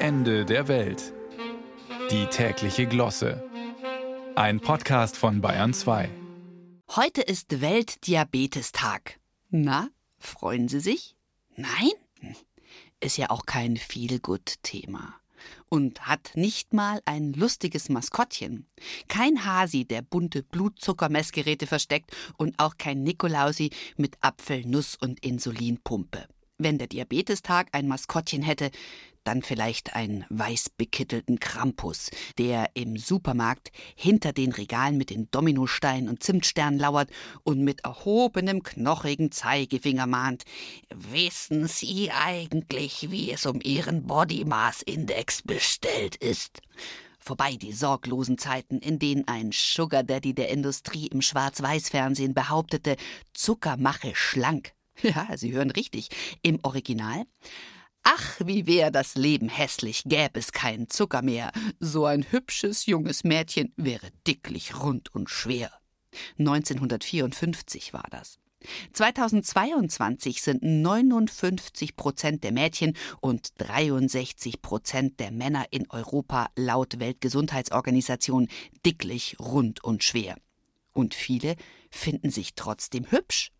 Ende der Welt. Die tägliche Glosse. Ein Podcast von Bayern 2. Heute ist Weltdiabetestag. Na, freuen Sie sich? Nein? Ist ja auch kein Feelgood-Thema. Und hat nicht mal ein lustiges Maskottchen. Kein Hasi, der bunte Blutzuckermessgeräte versteckt und auch kein Nikolausi mit Apfel, Nuss und Insulinpumpe. Wenn der Diabetestag ein Maskottchen hätte, dann vielleicht einen weiß bekittelten Krampus, der im Supermarkt hinter den Regalen mit den Dominosteinen und Zimtsternen lauert und mit erhobenem knochigen Zeigefinger mahnt. Wissen Sie eigentlich, wie es um Ihren Body Mass Index bestellt ist? Vorbei die sorglosen Zeiten, in denen ein Sugar Daddy der Industrie im Schwarz-Weiß-Fernsehen behauptete, Zucker mache schlank. Ja, Sie hören richtig. Im Original. Ach, wie wär das Leben hässlich, gäbe es keinen Zucker mehr. So ein hübsches junges Mädchen wäre dicklich, rund und schwer. 1954 war das. 2022 sind 59 Prozent der Mädchen und 63 Prozent der Männer in Europa laut Weltgesundheitsorganisation dicklich, rund und schwer. Und viele finden sich trotzdem hübsch.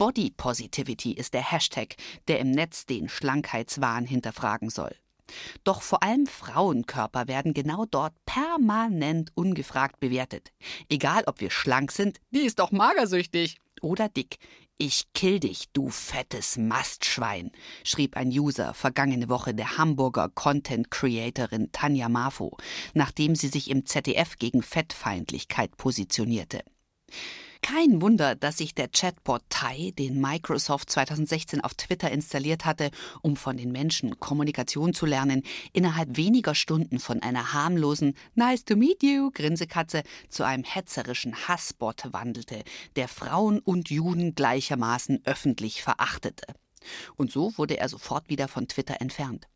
Body Positivity ist der Hashtag, der im Netz den Schlankheitswahn hinterfragen soll. Doch vor allem Frauenkörper werden genau dort permanent ungefragt bewertet. Egal, ob wir schlank sind, die ist doch magersüchtig, oder dick. Ich kill dich, du fettes Mastschwein, schrieb ein User vergangene Woche der Hamburger Content Creatorin Tanja Marfo, nachdem sie sich im ZDF gegen Fettfeindlichkeit positionierte. Kein Wunder, dass sich der Chatbot Tai, den Microsoft 2016 auf Twitter installiert hatte, um von den Menschen Kommunikation zu lernen, innerhalb weniger Stunden von einer harmlosen Nice to meet you Grinsekatze zu einem hetzerischen Hassbot wandelte, der Frauen und Juden gleichermaßen öffentlich verachtete. Und so wurde er sofort wieder von Twitter entfernt.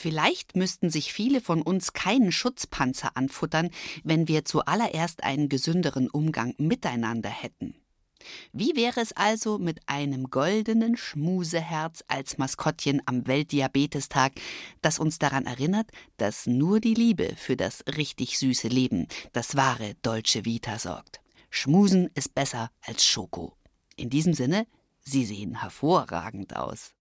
Vielleicht müssten sich viele von uns keinen Schutzpanzer anfuttern, wenn wir zuallererst einen gesünderen Umgang miteinander hätten. Wie wäre es also mit einem goldenen Schmuseherz als Maskottchen am Weltdiabetestag, das uns daran erinnert, dass nur die Liebe für das richtig süße Leben, das wahre Dolce Vita sorgt. Schmusen ist besser als Schoko. In diesem Sinne, Sie sehen hervorragend aus.